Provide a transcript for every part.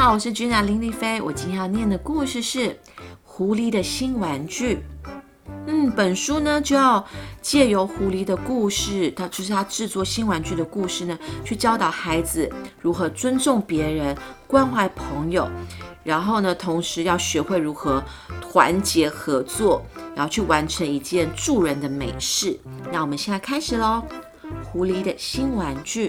好，我是君雅林丽菲。我今天要念的故事是《狐狸的新玩具》。嗯，本书呢就要借由狐狸的故事，它就是它制作新玩具的故事呢，去教导孩子如何尊重别人、关怀朋友，然后呢，同时要学会如何团结合作，然后去完成一件助人的美事。那我们现在开始喽，《狐狸的新玩具》。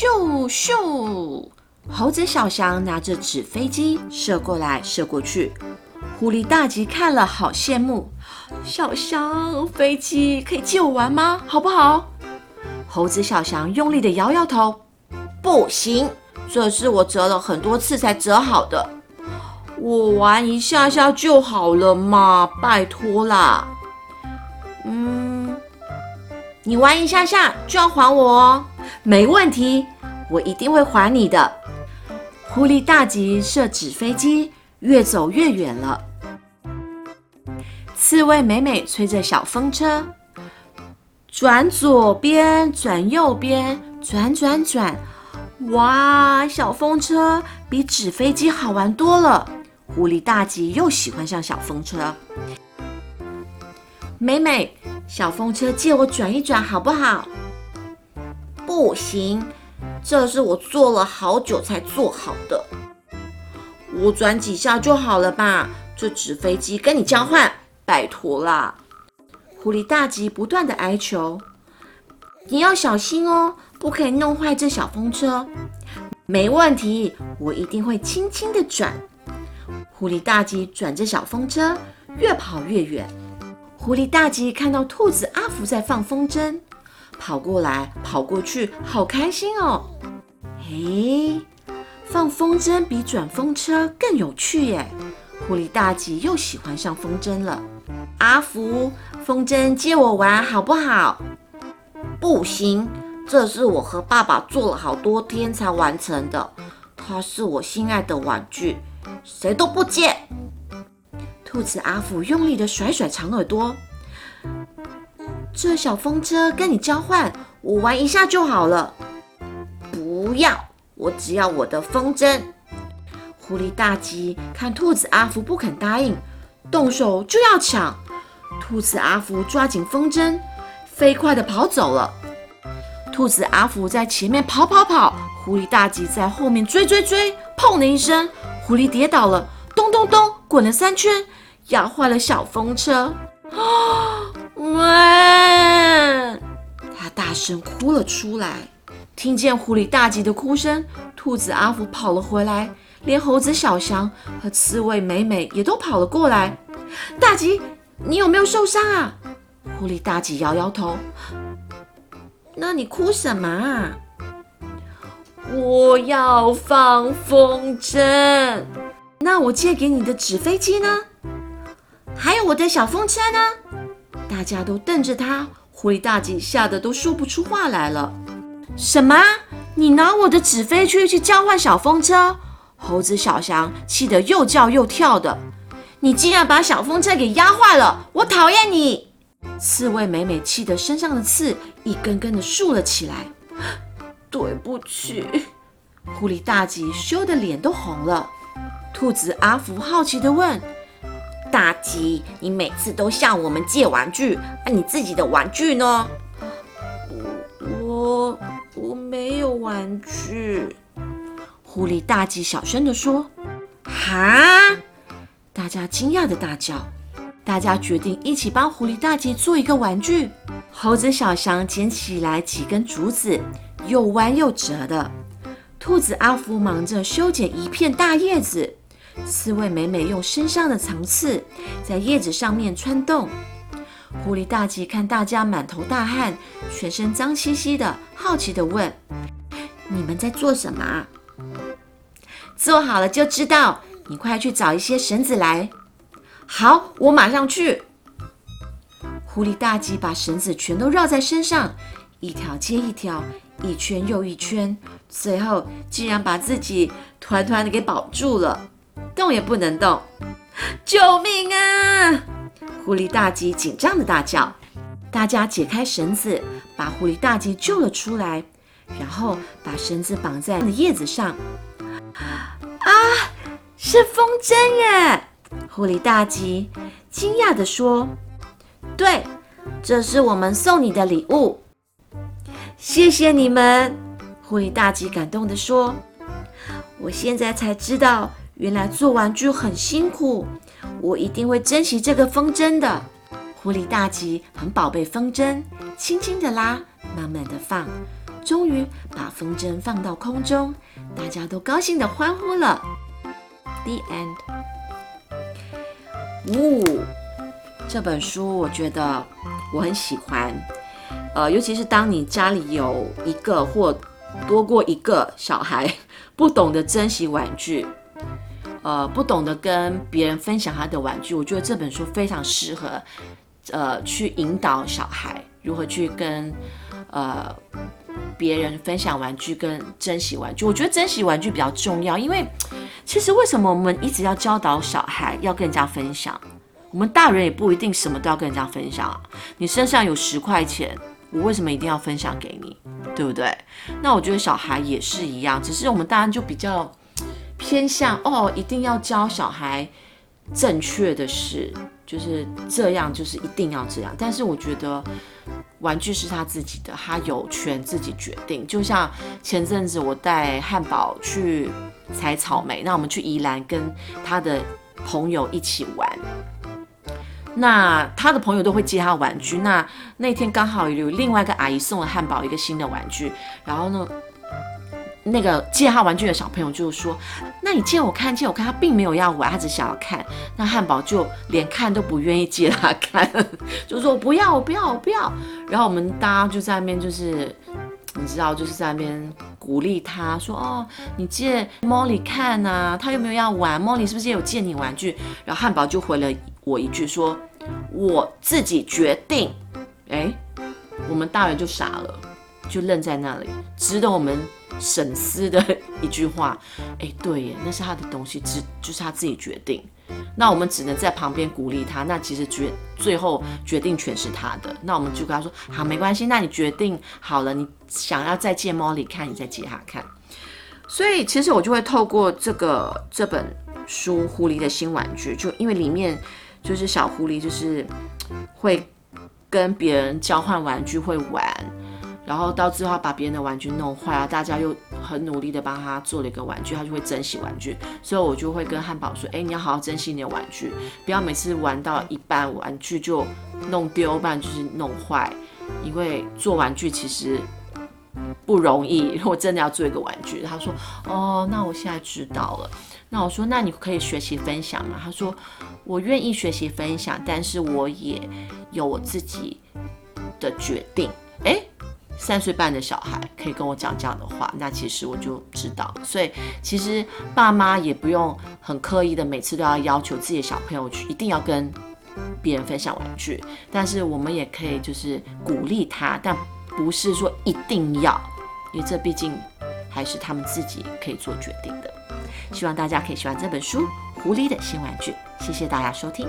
咻咻！猴子小翔拿着纸飞机射过来射过去，狐狸大吉看了好羡慕。小翔，飞机可以借我玩吗？好不好？猴子小翔用力的摇摇头，不行，这是我折了很多次才折好的，我玩一下下就好了嘛，拜托啦。嗯，你玩一下下就要还我哦。没问题，我一定会还你的。狐狸大吉射纸飞机，越走越远了。刺猬美美吹着小风车，转左边，转右边，转转转。哇，小风车比纸飞机好玩多了。狐狸大吉又喜欢上小风车。美美，小风车借我转一转好不好？不行，这是我做了好久才做好的。我转几下就好了吧？这纸飞机跟你交换，拜托啦！狐狸大吉不断的哀求：“你要小心哦，不可以弄坏这小风车。”没问题，我一定会轻轻的转。狐狸大吉转着小风车，越跑越远。狐狸大吉看到兔子阿福在放风筝。跑过来，跑过去，好开心哦！诶，放风筝比转风车更有趣耶！狐狸大吉又喜欢上风筝了。阿福，风筝借我玩好不好？不行，这是我和爸爸做了好多天才完成的，它是我心爱的玩具，谁都不借。兔子阿福用力的甩甩长耳朵。这小风车跟你交换，我玩一下就好了。不要，我只要我的风筝。狐狸大吉看兔子阿福不肯答应，动手就要抢。兔子阿福抓紧风筝，飞快的跑走了。兔子阿福在前面跑跑跑，狐狸大吉在后面追追追。砰的一声，狐狸跌倒了，咚咚咚滚了三圈，压坏了小风车。啊！喂！他大声哭了出来。听见狐狸大吉的哭声，兔子阿福跑了回来，连猴子小翔和刺猬美美也都跑了过来。大吉，你有没有受伤啊？狐狸大吉摇摇头。那你哭什么啊？我要放风筝。那我借给你的纸飞机呢？还有我的小风车呢？大家都瞪着他，狐狸大吉吓得都说不出话来了。什么？你拿我的纸飞机去交换小风车？猴子小翔气得又叫又跳的。你竟然把小风车给压坏了！我讨厌你！刺猬美美气得身上的刺一根根的竖了起来。对不起，狐狸大吉羞得脸都红了。兔子阿福好奇地问。大吉，你每次都向我们借玩具，那你自己的玩具呢？我我没有玩具。狐狸大吉小声的说：“哈！”大家惊讶的大叫。大家决定一起帮狐狸大吉做一个玩具。猴子小翔捡起来几根竹子，又弯又折的。兔子阿福忙着修剪一片大叶子。刺猬美美用身上的长刺在叶子上面穿洞。狐狸大吉看大家满头大汗，全身脏兮兮的，好奇的问：“你们在做什么？”做好了就知道。你快去找一些绳子来。好，我马上去。狐狸大吉把绳子全都绕在身上，一条接一条，一圈又一圈，最后竟然把自己团团的给保住了。动也不能动！救命啊！狐狸大吉紧张的大叫。大家解开绳子，把狐狸大吉救了出来。然后把绳子绑在叶子上。啊，是风筝耶！狐狸大吉惊讶地说：“对，这是我们送你的礼物。”谢谢你们，狐狸大吉感动地说：“我现在才知道，原来做玩具很辛苦。我一定会珍惜这个风筝的。”狐狸大吉很宝贝风筝，轻轻地拉，慢慢地放，终于把风筝放到空中，大家都高兴地欢呼了。The end。呜，这本书我觉得我很喜欢，呃，尤其是当你家里有一个或多过一个小孩，不懂得珍惜玩具，呃，不懂得跟别人分享他的玩具，我觉得这本书非常适合。呃，去引导小孩如何去跟呃别人分享玩具，跟珍惜玩具。我觉得珍惜玩具比较重要，因为其实为什么我们一直要教导小孩要跟人家分享？我们大人也不一定什么都要跟人家分享啊。你身上有十块钱，我为什么一定要分享给你？对不对？那我觉得小孩也是一样，只是我们大人就比较偏向哦，一定要教小孩正确的事。就是这样，就是一定要这样。但是我觉得玩具是他自己的，他有权自己决定。就像前阵子我带汉堡去采草莓，那我们去宜兰跟他的朋友一起玩，那他的朋友都会借他玩具。那那天刚好有另外一个阿姨送了汉堡一个新的玩具，然后呢？那个借他玩具的小朋友就说：“那你借我看，借我看。”他并没有要玩，他只想要看。那汉堡就连看都不愿意借他看，就说：“我不要，我不要，我不要。”然后我们大家就在那边，就是你知道，就是在那边鼓励他说：“哦，你借莫莉看呐，他又没有要玩，莫莉是不是也有借你玩具？”然后汉堡就回了我一句说：“我自己决定。”哎，我们大人就傻了，就愣在那里，值得我们。沈思的一句话，哎，对耶，那是他的东西，只就是他自己决定。那我们只能在旁边鼓励他。那其实决最后决定权是他的。那我们就跟他说，好，没关系。那你决定好了，你想要再借猫里看，你再借他看。所以其实我就会透过这个这本书《狐狸的新玩具》，就因为里面就是小狐狸就是会跟别人交换玩具，会玩。然后到最后把别人的玩具弄坏了，大家又很努力的帮他做了一个玩具，他就会珍惜玩具。所以我就会跟汉堡说：“哎，你要好好珍惜你的玩具，不要每次玩到一半玩具就弄丢，不然就是弄坏。因为做玩具其实不容易。如果真的要做一个玩具，他说：哦，那我现在知道了。那我说：那你可以学习分享吗？他说：我愿意学习分享，但是我也有我自己的决定。哎。三岁半的小孩可以跟我讲这样的话，那其实我就知道。所以其实爸妈也不用很刻意的每次都要要求自己的小朋友去一定要跟别人分享玩具，但是我们也可以就是鼓励他，但不是说一定要，因为这毕竟还是他们自己可以做决定的。希望大家可以喜欢这本书《狐狸的新玩具》，谢谢大家收听。